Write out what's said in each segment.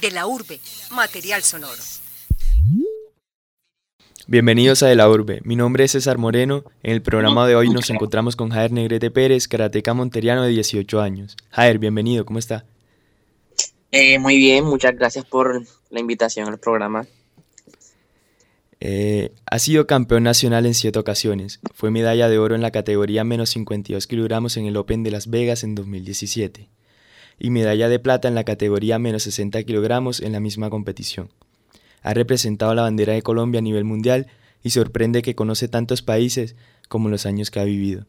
De la urbe, material sonoro. Bienvenidos a De la Urbe, mi nombre es César Moreno. En el programa de hoy nos encontramos con Jair Negrete Pérez, karateca monteriano de 18 años. Jair, bienvenido, ¿cómo está? Eh, muy bien, muchas gracias por la invitación al programa. Eh, ha sido campeón nacional en siete ocasiones. Fue medalla de oro en la categoría menos 52 kilogramos en el Open de Las Vegas en 2017 y medalla de plata en la categoría menos 60 kilogramos en la misma competición. Ha representado la bandera de Colombia a nivel mundial y sorprende que conoce tantos países como los años que ha vivido.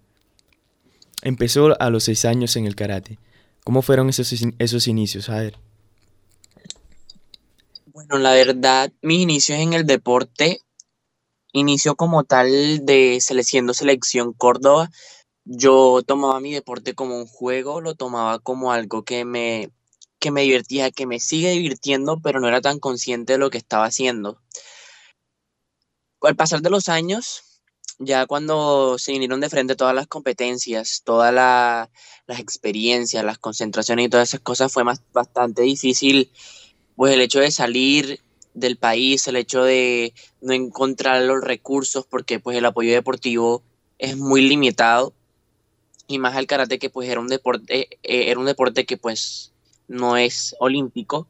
Empezó a los seis años en el karate. ¿Cómo fueron esos, esos inicios, a ver? Bueno, la verdad, mis inicios en el deporte, inicio como tal de siendo selección Córdoba, yo tomaba mi deporte como un juego, lo tomaba como algo que me, que me divertía, que me sigue divirtiendo, pero no era tan consciente de lo que estaba haciendo. Al pasar de los años, ya cuando se vinieron de frente todas las competencias, todas las experiencias, las concentraciones y todas esas cosas, fue más, bastante difícil, pues el hecho de salir del país, el hecho de no encontrar los recursos, porque pues el apoyo deportivo es muy limitado y más el karate que pues era un deporte, eh, era un deporte que pues no es olímpico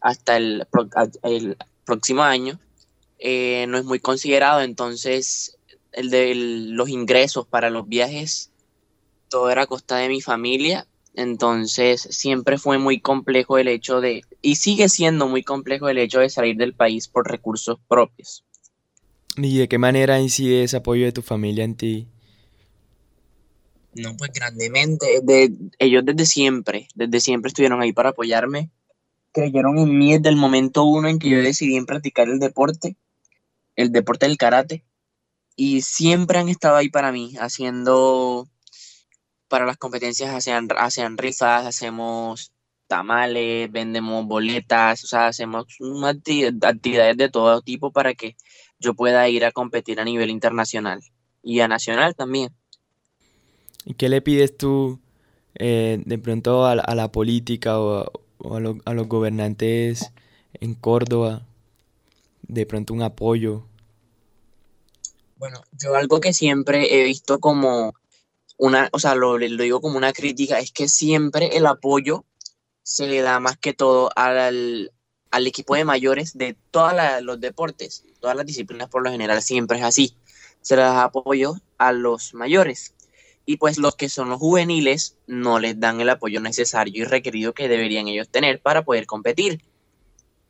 hasta el, el próximo año, eh, no es muy considerado, entonces el de los ingresos para los viajes, todo era a costa de mi familia, entonces siempre fue muy complejo el hecho de, y sigue siendo muy complejo el hecho de salir del país por recursos propios. ¿Y de qué manera incide ese apoyo de tu familia en ti? No, pues grandemente. De, ellos desde siempre, desde siempre estuvieron ahí para apoyarme. Creyeron en mí desde el momento uno en que yo decidí practicar el deporte, el deporte del karate. Y siempre han estado ahí para mí, haciendo, para las competencias, hacen, hacen rifas, hacemos tamales, vendemos boletas, o sea, hacemos actividades de todo tipo para que yo pueda ir a competir a nivel internacional y a nacional también. ¿Y qué le pides tú eh, de pronto a, la política o, a, los gobernantes en Córdoba? De pronto un apoyo. Bueno, yo algo que siempre he visto como una, o sea, lo, digo como una crítica, es que siempre el apoyo se le da más que todo al, al equipo de mayores de todos los deportes, todas las disciplinas por lo general siempre es así. Se le da apoyo a los mayores y pues los que son los juveniles no les dan el apoyo necesario y requerido que deberían ellos tener para poder competir.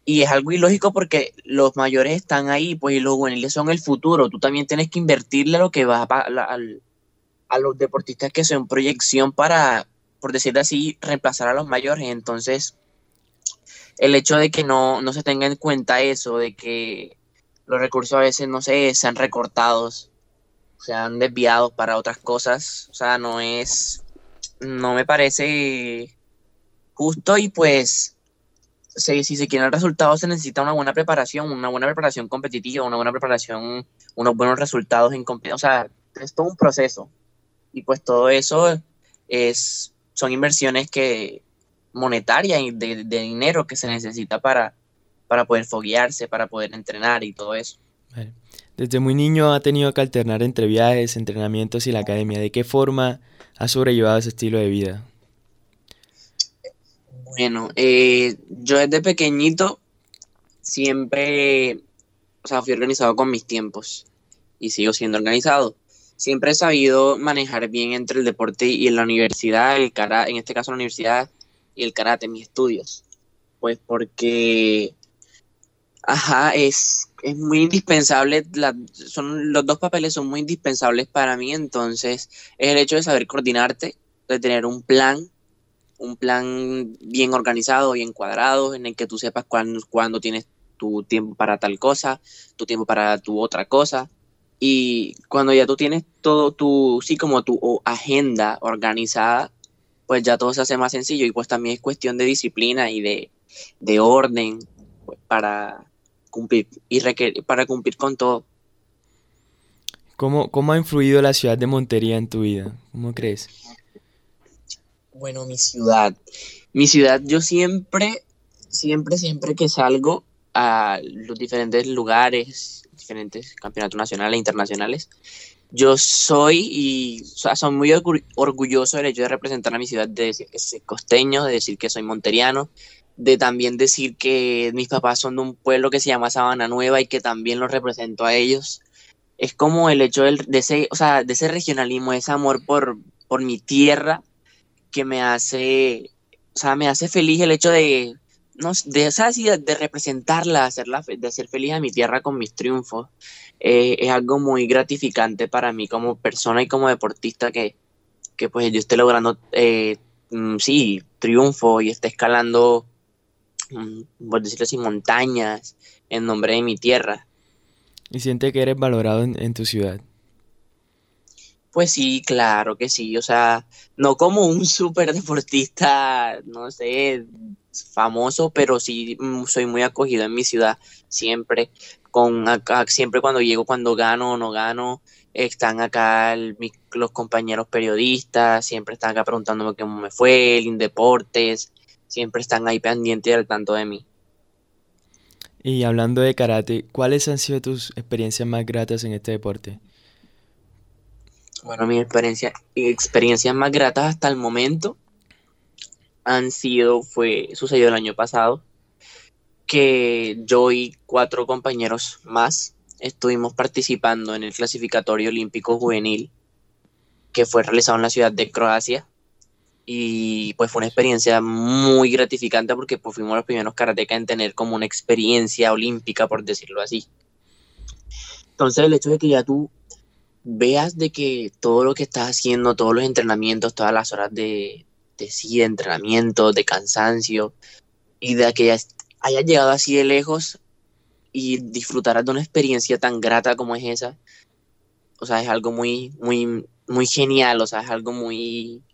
Y es algo ilógico porque los mayores están ahí, pues y los juveniles son el futuro. Tú también tienes que invertirle lo que va a, a, los deportistas que son proyección para, por decirlo así, reemplazar a los mayores. Entonces, el hecho de que no, no se tenga en cuenta eso, de que los recursos a veces, no sé, sean recortados se han desviado para otras cosas. O sea, no es, no me parece justo y pues si, si se quieren resultados se necesita una buena preparación, una buena preparación competitiva, una buena preparación, unos buenos resultados en O sea, es todo un proceso. Y pues todo eso es, son inversiones que monetarias y de, dinero que se necesita para, para poder foguearse, para poder entrenar y todo eso. Desde muy niño ha tenido que alternar entre viajes, entrenamientos y la academia. ¿De qué forma ha sobrellevado ese estilo de vida? Bueno, eh, yo desde pequeñito siempre, o sea, fui organizado con mis tiempos y sigo siendo organizado. Siempre he sabido manejar bien entre el deporte y la universidad, el karate, en este caso la universidad y el karate, mis estudios. Pues porque, ajá, es es muy indispensable, son, los dos papeles son muy indispensables para mí, entonces es el hecho de saber coordinarte, de tener un plan, un plan bien organizado, bien cuadrado, en el que tú sepas cuándo, tienes tu tiempo para tal cosa, tu tiempo para tu otra cosa, y cuando ya tú tienes todo tu, sí, como tu agenda organizada, pues ya todo se hace más sencillo y pues también es cuestión de disciplina y de, de orden pues, para cumplir y para cumplir con todo. ¿Cómo, ¿Cómo ha influido la ciudad de Montería en tu vida? ¿Cómo crees? Bueno, mi ciudad. Mi ciudad, yo siempre siempre, siempre que salgo a los diferentes lugares, diferentes campeonatos nacionales e internacionales, yo soy y o sea, soy muy orgulloso del hecho de representar a mi ciudad, de decir que soy costeño, de decir que soy monteriano, de también decir que mis papás son de un pueblo que se llama Sabana Nueva y que también los represento a ellos. Es como el hecho de, ese, o sea, de ese regionalismo, ese amor por, por mi tierra que me hace, o sea, me hace feliz el hecho de, no, de, de representarla, hacerla, de hacer feliz a mi tierra con mis triunfos. Eh, es algo muy gratificante para mí como persona y como deportista que, que pues yo esté logrando, eh, mm, sí, triunfo y esté escalando por decirlo así, montañas en nombre de mi tierra. ¿Y siente que eres valorado en, tu ciudad? Pues sí, claro que sí. O sea, no como un súper deportista, no sé, famoso, pero sí soy muy acogido en mi ciudad siempre. Con siempre cuando llego, cuando gano o no gano, están acá los compañeros periodistas, siempre están acá preguntándome cómo me fue, el Indeportes, siempre están ahí pendientes al tanto de mí. Y hablando de karate, ¿cuáles han sido tus experiencias más gratas en este deporte? Bueno, mis experiencia, experiencias más gratas hasta el momento han sido, fue, sucedió el año pasado, que yo y cuatro compañeros más estuvimos participando en el clasificatorio olímpico juvenil que fue realizado en la ciudad de Croacia y pues fue una experiencia muy gratificante porque pues, fuimos los primeros karatecas en tener como una experiencia olímpica, por decirlo así. Entonces el hecho de que ya tú veas de que todo lo que estás haciendo, todos los entrenamientos, todas las horas de, de sí, de entrenamiento, de cansancio, y de que hayas llegado así de lejos y disfrutarás de una experiencia tan grata como es esa, o sea, es algo muy, muy, muy genial, o sea, es algo muy,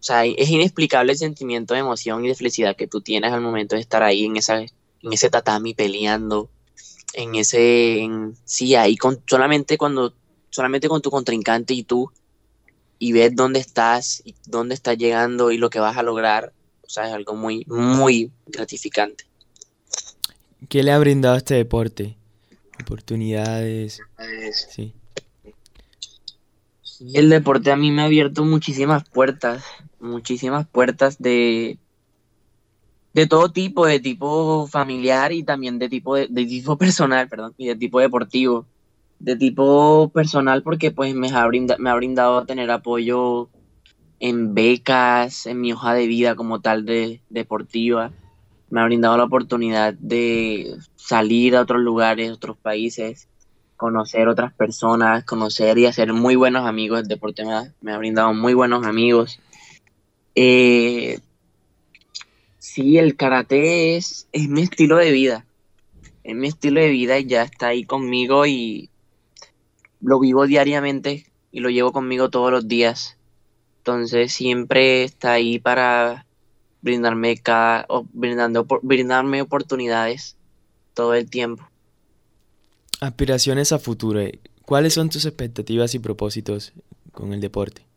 o sea, es inexplicable el sentimiento de emoción y de felicidad que tú tienes al momento de estar ahí en, esa, en ese tatami peleando, en ese, sí, ahí con, solamente cuando, solamente con tu contrincante y tú, y ves dónde estás, y dónde estás llegando y lo que vas a lograr, o sea, es algo muy, muy gratificante. ¿Qué le ha brindado este deporte? Oportunidades. Sí. sí. El deporte a mí me ha abierto muchísimas puertas muchísimas puertas de, de todo tipo, de tipo familiar y también de tipo, de, tipo personal, perdón, y de tipo deportivo. De tipo personal porque pues me ha, me ha brindado tener apoyo en becas, en mi hoja de vida como tal de deportiva. Me ha brindado la oportunidad de salir a otros lugares, otros países, conocer otras personas, conocer y hacer muy buenos amigos. El deporte me ha brindado muy buenos amigos eh, sí, el karate es, es mi estilo de vida. Es mi estilo de vida y ya está ahí conmigo y lo vivo diariamente y lo llevo conmigo todos los días. Entonces siempre está ahí para brindarme cada, brindarme oportunidades todo el tiempo. Aspiraciones a futuro. ¿Cuáles son tus expectativas y propósitos con el deporte?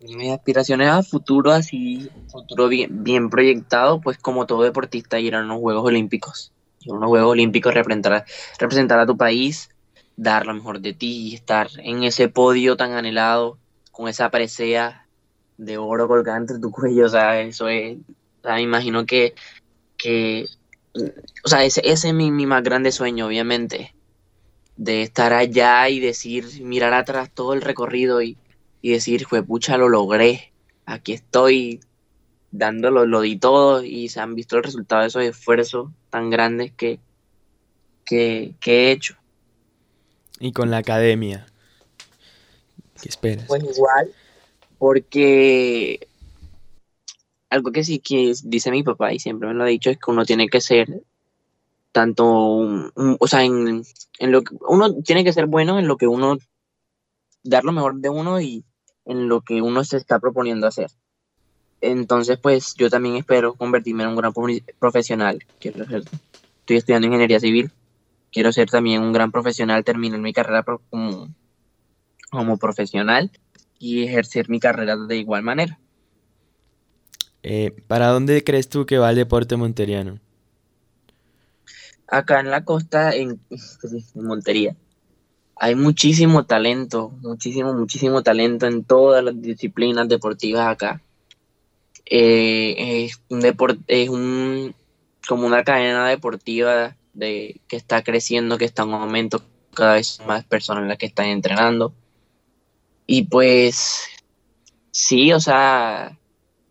Mis aspiraciones a futuro, así, futuro bien, bien proyectado, pues como todo deportista, ir a unos Juegos Olímpicos. Ir a unos Juegos Olímpicos, representar, representar a tu país, dar lo mejor de ti, estar en ese podio tan anhelado, con esa presea de oro colgada entre tu cuello, o sea, eso es, o sea, me imagino que, que o sea, ese, ese es mi, mi más grande sueño, obviamente, de estar allá y decir, mirar atrás todo el recorrido y y decir, fue pucha, lo logré, aquí estoy dándolo, lo di todo y se han visto el resultado de esos esfuerzos tan grandes que, que, he hecho. Y con la academia, ¿qué esperas? Pues igual, porque algo que sí que dice mi papá y siempre me lo ha dicho es que uno tiene que ser tanto, o sea, en, en, lo que uno tiene que ser bueno en lo que uno, dar lo mejor de uno y en lo que uno se está proponiendo hacer. Entonces, pues yo también espero convertirme en un gran profesional. Quiero ser, estoy estudiando ingeniería civil. Quiero ser también un gran profesional, terminar mi carrera como, como profesional y ejercer mi carrera de igual manera. Eh, ¿Para dónde crees tú que va el deporte monteriano? Acá en la costa, en, en Montería, hay muchísimo talento, muchísimo, muchísimo talento en todas las disciplinas deportivas acá. Eh, es un deporte, es un como una cadena deportiva de que está creciendo, que está en aumento, cada vez más personas las que están entrenando. Y pues sí, o sea,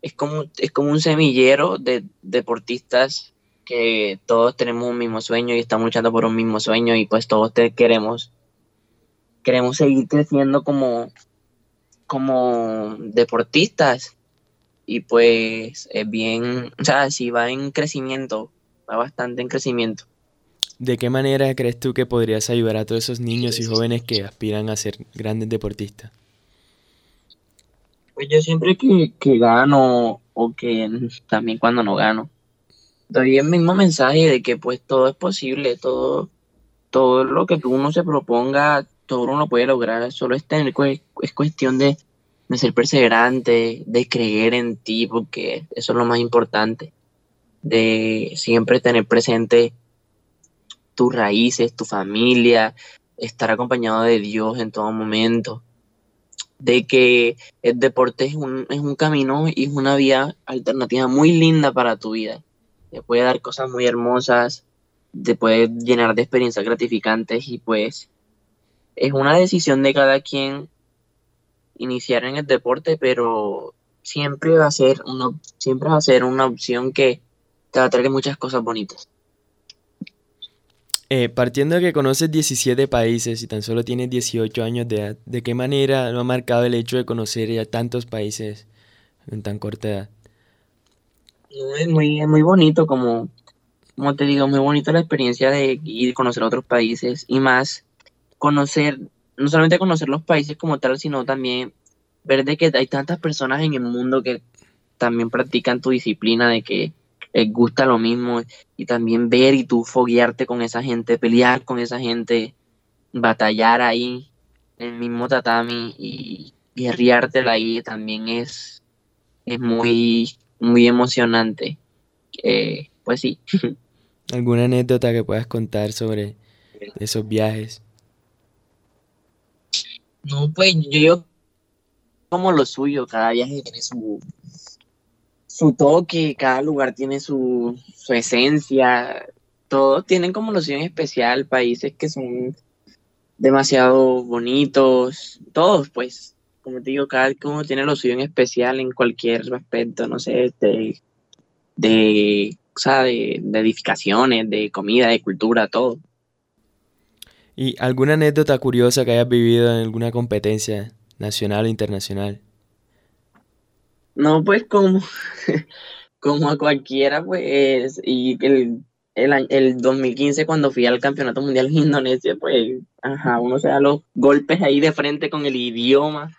es como, es como un semillero de deportistas que todos tenemos un mismo sueño y estamos luchando por un mismo sueño y pues todos te queremos queremos seguir creciendo como, como deportistas. Y pues es bien, o sea, si va en crecimiento, va bastante en crecimiento. ¿De qué manera crees tú que podrías ayudar a todos esos niños y jóvenes que aspiran a ser grandes deportistas? Pues yo siempre que, que gano o que también cuando no gano, doy el mismo mensaje de que pues todo es posible, todo, todo lo que uno se proponga todo uno puede lograr, solo es, tener, es cuestión de, ser perseverante, de creer en ti, porque eso es lo más importante, de siempre tener presente tus raíces, tu familia, estar acompañado de Dios en todo momento, de que el deporte es un, es un camino y es una vía alternativa muy linda para tu vida. Te puede dar cosas muy hermosas, te puede llenar de experiencias gratificantes y pues es una decisión de cada quien iniciar en el deporte, pero siempre va a ser una, siempre va a ser una opción que te va a traer muchas cosas bonitas. Eh, partiendo de que conoces 17 países y tan solo tienes 18 años de edad, ¿de qué manera lo ha marcado el hecho de conocer ya tantos países en tan corta edad? es muy, muy bonito, como, como te digo, muy bonito la experiencia de ir a conocer otros países y más conocer, no solamente conocer los países como tal, sino también ver de que hay tantas personas en el mundo que también practican tu disciplina, de que les gusta lo mismo, y también ver y tú foguearte con esa gente, pelear con esa gente, batallar ahí en el mismo tatami y guerreártela ahí también es, es muy, muy emocionante. Eh, pues sí. ¿Alguna anécdota que puedas contar sobre esos viajes? No, pues yo como lo suyo, cada viaje tiene su, su toque, cada lugar tiene su, su esencia, todos tienen como lo suyo en especial, países que son demasiado bonitos, todos pues, como te digo, cada uno tiene lo suyo en especial en cualquier aspecto, no sé, de, de, o sea, de edificaciones, de comida, de cultura, todo. ¿Y alguna anécdota curiosa que hayas vivido en alguna competencia nacional o internacional? No, pues como, como a cualquiera, pues, y el, el, el 2015 cuando fui al Campeonato Mundial en Indonesia, pues, ajá, uno se da los golpes ahí de frente con el idioma,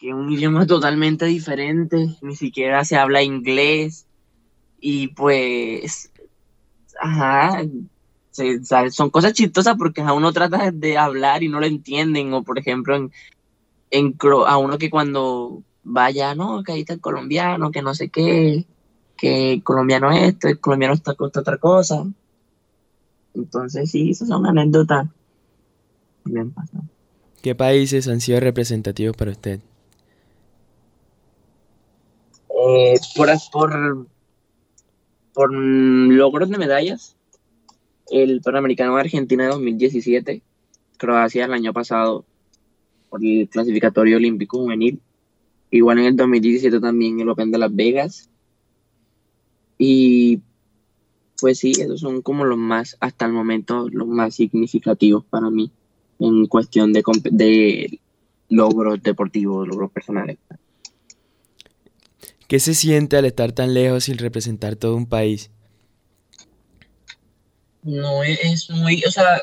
que es un idioma totalmente diferente, ni siquiera se habla inglés, y pues, ajá, son cosas chistosas porque a uno trata de hablar y no lo entienden, o por ejemplo, en, en a uno que cuando vaya, no, que ahí está el colombiano, que no sé qué, que el colombiano esto, el colombiano está con otra cosa. Entonces, sí, esas son anécdotas. Bien ¿Qué países han sido representativos para usted? Eh, por, por, por logros de medallas, el Panamericano de Argentina de 2017, Croacia el año pasado por el clasificatorio olímpico juvenil, igual en el 2017 también el Open de Las Vegas. Y pues sí, esos son como los más, hasta el momento, los más significativos para mí en cuestión de, de logros deportivos, logros personales. ¿Qué se siente al estar tan lejos y representar todo un país? No es, muy, o sea,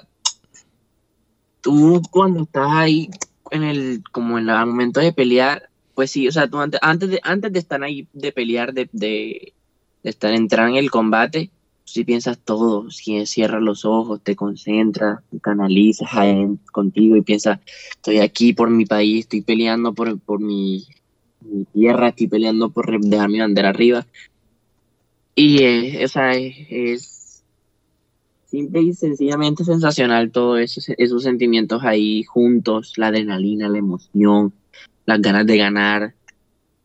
tú cuando estás ahí en el, como en el momento de pelear, pues sí, o sea, tú antes, antes, de, antes de estar ahí, de pelear, de, de, estar, entrar en el combate, si piensas todo, si cierras los ojos, te concentras, te canalizas contigo y piensas, estoy aquí por mi país, estoy peleando por, por mi, tierra, estoy peleando por dejar mi bandera arriba. Y eh, o es, simple y sencillamente sensacional todo eso, esos sentimientos ahí juntos, la adrenalina, la emoción, las ganas de ganar.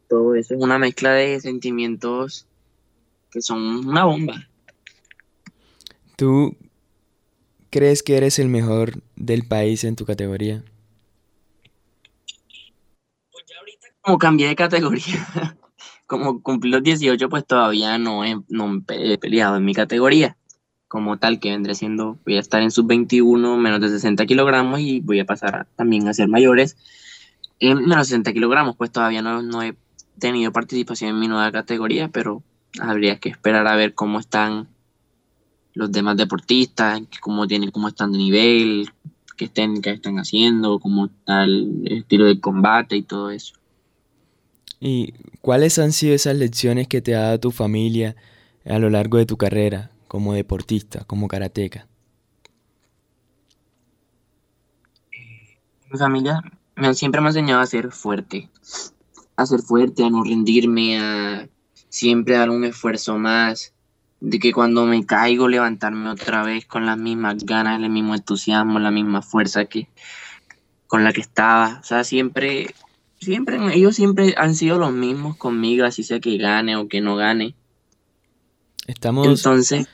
Todo eso es una mezcla de sentimientos que son una bomba. ¿Tú crees que eres el mejor del país en tu categoría? Pues ya ahorita como cambié de categoría, como cumplí los 18, pues todavía no he, no he peleado en mi categoría. Como tal, que vendré siendo, voy a estar en sub-21, menos de 60 kilogramos y voy a pasar también a ser mayores en menos de 60 kilogramos. Pues todavía no, no he tenido participación en mi nueva categoría, pero habría que esperar a ver cómo están los demás deportistas, cómo tienen, cómo están de nivel, qué técnicas están haciendo, cómo está el estilo de combate y todo eso. ¿Y cuáles han sido esas lecciones que te ha dado tu familia a lo largo de tu carrera como deportista, como karateca? Mi familia me, siempre me ha enseñado a ser fuerte, a ser fuerte, a no rendirme, a siempre dar un esfuerzo más, de que cuando me caigo levantarme otra vez con las mismas ganas, el mismo entusiasmo, la misma fuerza que con la que estaba. O sea, siempre, siempre, ellos siempre han sido los mismos conmigo, así sea que gane o que no gane. Estamos. Entonces.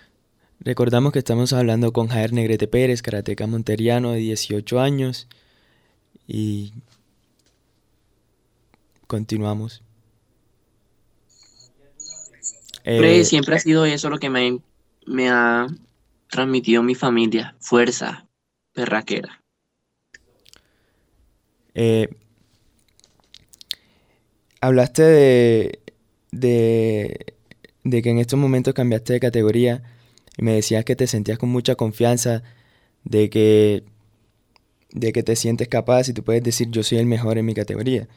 Recordamos que estamos hablando con Jair Negrete Pérez, karateca monteriano de 18 años. Y continuamos. Eh, siempre ha sido eso lo que me, me ha transmitido mi familia, fuerza perraquera. Eh, hablaste de, de, de, que en estos momentos cambiaste de categoría y me decías que te sentías con mucha confianza, de que, de que te sientes capaz y tú puedes decir yo soy el mejor en mi categoría.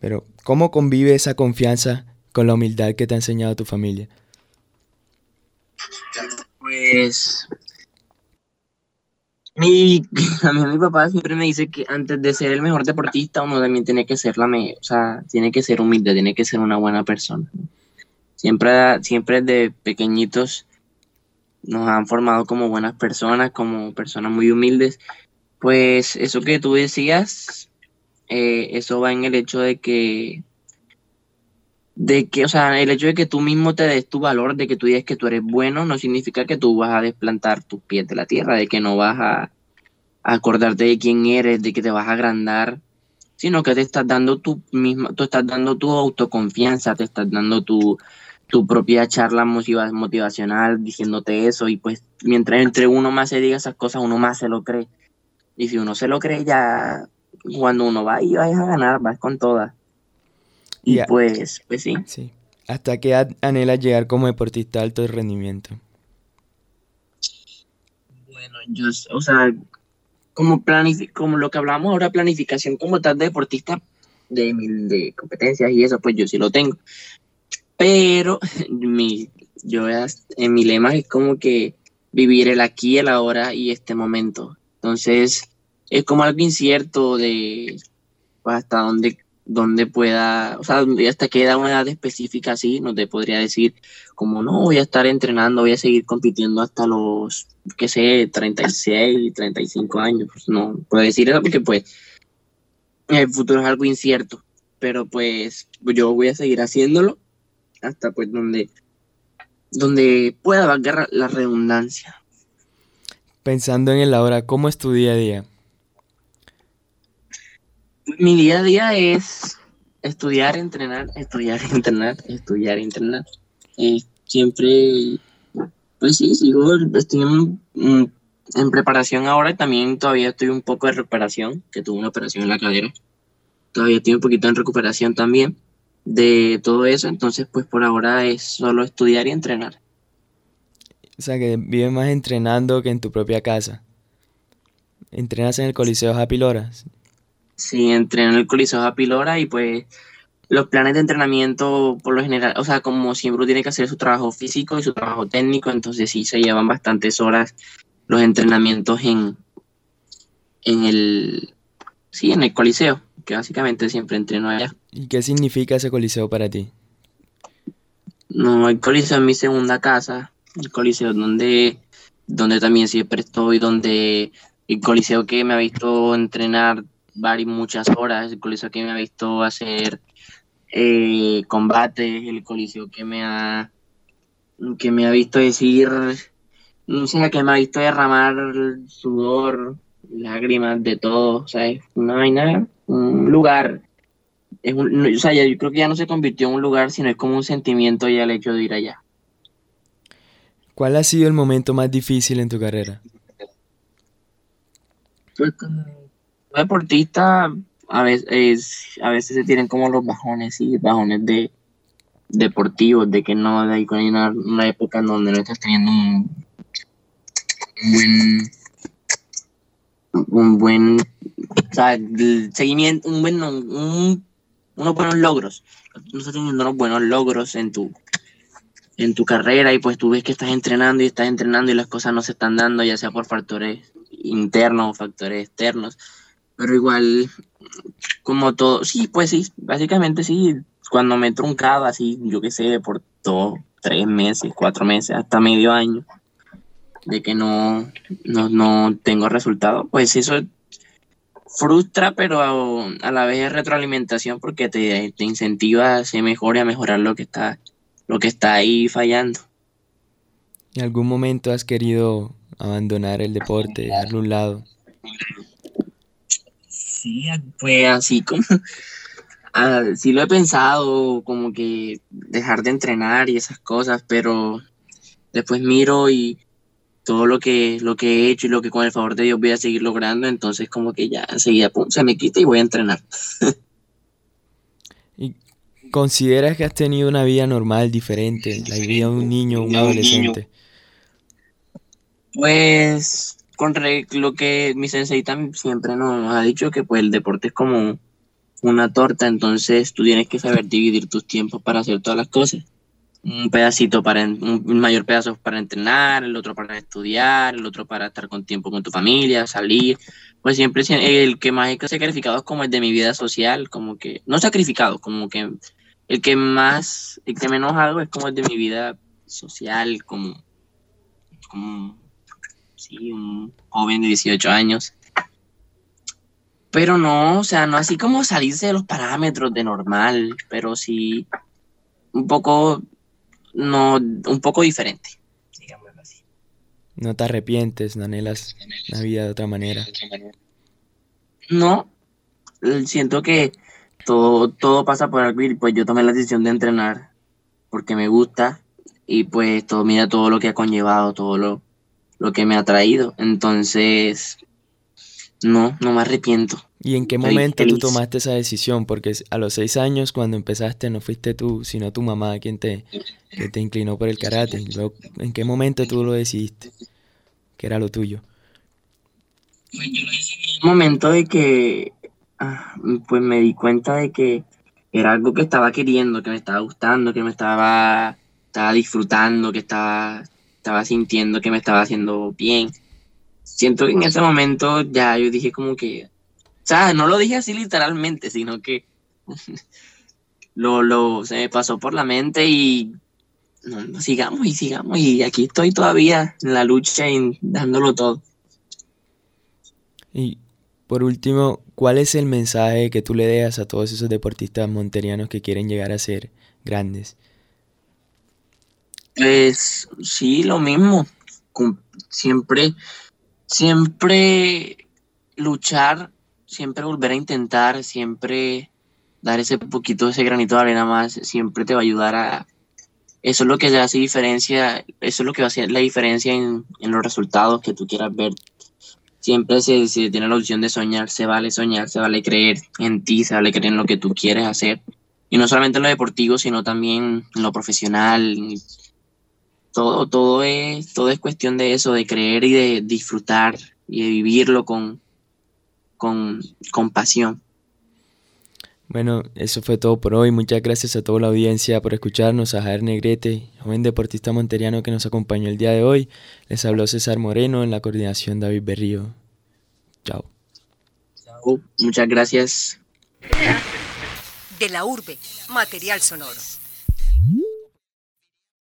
Pero ¿cómo convive esa confianza con la humildad que te ha enseñado tu familia? Pues mi, a mí mi papá siempre me dice que antes de ser el mejor deportista uno también tiene que ser la mejor, o sea, tiene que ser humilde, tiene que ser una buena persona. Siempre, siempre de pequeñitos nos han formado como buenas personas, como personas muy humildes. Pues eso que tú decías, eh, eso va en el hecho de que de que, o sea, el hecho de que tú mismo te des tu valor, de que tú digas que tú eres bueno, no significa que tú vas a desplantar tus pies de la tierra, de que no vas a, acordarte de quién eres, de que te vas a agrandar, sino que te estás dando tu misma, tú estás dando tu autoconfianza, te estás dando tu, tu propia charla motivacional diciéndote eso y pues mientras entre uno más se diga esas cosas, uno más se lo cree. Y si uno se lo cree ya, cuando uno va y vas a ganar, vas con todas. Y pues, pues sí. sí. ¿Hasta qué anhela llegar como deportista de alto rendimiento? Bueno, yo, o sea, como, como lo que hablamos ahora, planificación como tal de deportista de, de competencias y eso, pues yo sí lo tengo. Pero mi, yo en mi lema es como que vivir el aquí, el ahora y este momento. Entonces, es como algo incierto de pues, hasta dónde donde pueda, o sea, hasta que da una edad específica así, no te podría decir como no, voy a estar entrenando, voy a seguir compitiendo hasta los, qué sé, 36, 35 años, pues no puedo decir eso porque pues el futuro es algo incierto, pero pues yo voy a seguir haciéndolo hasta pues donde, donde pueda valgar la redundancia. Pensando en el ahora, ¿cómo es tu día a día? mi día a día es estudiar, entrenar, estudiar, entrenar, estudiar, entrenar. Eh, siempre, pues sí, sigo, estoy en, en, preparación ahora, también todavía estoy un poco de recuperación, que tuve una operación en la cadera. Todavía estoy un poquito en recuperación también de todo eso, entonces pues por ahora es solo estudiar y entrenar. O sea que vives más entrenando que en tu propia casa. ¿Entrenas en el Coliseo Happy Loras? Sí, entreno en el Coliseo Apilora y pues los planes de entrenamiento por lo general, o sea, como siempre tiene que hacer su trabajo físico y su trabajo técnico, entonces sí se llevan bastantes horas los entrenamientos en, en el, sí, en el Coliseo, que básicamente siempre entreno allá. ¿Y qué significa ese coliseo para ti? No, el coliseo es mi segunda casa, el coliseo donde, donde también siempre estoy, donde el coliseo que me ha visto entrenar varias muchas horas, el coliseo que me ha visto hacer eh, combates, el coliseo que me ha que me ha visto decir, no sé, que me ha visto derramar sudor, lágrimas, de todo, o sea, es una vaina, un lugar, es un, o sea, yo creo que ya no se convirtió en un lugar, sino es como un sentimiento ya el hecho de ir allá. ¿Cuál ha sido el momento más difícil en tu carrera? Pues como deportista, a veces, a veces se tienen como los bajones, y bajones de deportivos, de que no hay una, una época en donde no estás teniendo un, un buen un buen o sea, seguimiento, un buen un, unos buenos logros. No teniendo unos buenos logros en tu en tu carrera y pues tú ves que estás entrenando y estás entrenando y las cosas no se están dando, ya sea por factores internos o factores externos. Pero igual, como todo, sí, pues sí, básicamente sí, cuando me he truncado así, yo qué sé, por dos, tres meses, cuatro meses, hasta medio año, de que no, no, no tengo resultado, pues eso frustra, pero a, la vez es retroalimentación porque te, te, incentiva a ser mejor y a mejorar lo que está, lo que está ahí fallando. ¿En algún momento has querido abandonar el deporte, dejarlo a un lado? Sí, pues así como, sí lo he pensado, como que dejar de entrenar y esas cosas, pero después miro y todo lo que, lo que he hecho y lo que con el favor de Dios voy a seguir logrando, entonces como que ya enseguida se me quita y voy a entrenar. ¿Y consideras que has tenido una vida normal, diferente, la vida de un niño, un adolescente? Pues con lo que mi sensei siempre nos ha dicho que pues el deporte es como una torta, entonces tú tienes que saber dividir tus tiempos para hacer todas las cosas un pedacito para, un mayor pedazo para entrenar, el otro para estudiar, el otro para estar con tiempo con tu familia, salir. Pues siempre el que más he sacrificado es como el de mi vida social, como que, no sacrificado, como que el que más, el que menos hago es como el de mi vida social, como, como, sí, un joven de 18 años. Pero no, o sea, no así como salirse de los parámetros de normal, pero sí un poco no, un poco diferente, así. ¿No te arrepientes, no anhelas la vida de otra manera? No, siento que todo, todo pasa por algo y pues yo tomé la decisión de entrenar porque me gusta y pues todo, mira todo lo que ha conllevado, todo lo, lo que me ha traído. Entonces, no, no me arrepiento. ¿Y en qué momento tú tomaste esa decisión? Porque a los seis años, cuando empezaste, no fuiste tú, sino tu mamá quien te, te inclinó por el karate. ¿En qué momento tú lo decidiste? Que era lo tuyo. Pues yo lo decidí en el momento de que, ah, pues me di cuenta de que era algo que estaba queriendo, que me estaba gustando, que me estaba, estaba disfrutando, que estaba, estaba sintiendo que me estaba haciendo bien. Siento que en ese momento ya yo dije como que sea, no lo dije así literalmente, sino que lo, lo, se me pasó por la mente y sigamos y sigamos. Y aquí estoy todavía en la lucha y dándolo todo. Y por último, ¿cuál es el mensaje que tú le dejas a todos esos deportistas monterianos que quieren llegar a ser grandes? Pues sí, lo mismo. Siempre, siempre luchar siempre volver a intentar, siempre dar ese poquito, ese granito de arena más, siempre te va a ayudar a... Eso es lo que hace diferencia, eso es lo que va a hacer la diferencia en, los resultados que tú quieras ver. Siempre se, se, tiene la opción de soñar, se vale soñar, se vale creer en ti, se vale creer en lo que tú quieres hacer. Y no solamente en lo deportivo, sino también en lo profesional. Todo, todo, es, todo es cuestión de eso, de creer y de disfrutar y de vivirlo con, con, compasión. Bueno, eso fue todo por hoy. Muchas gracias a toda la audiencia por escucharnos, a Javier Negrete, joven deportista monteriano que nos acompañó el día de hoy. Les habló César Moreno en la coordinación David Berrío. Chao. Chao, muchas gracias. De la urbe, material sonoro.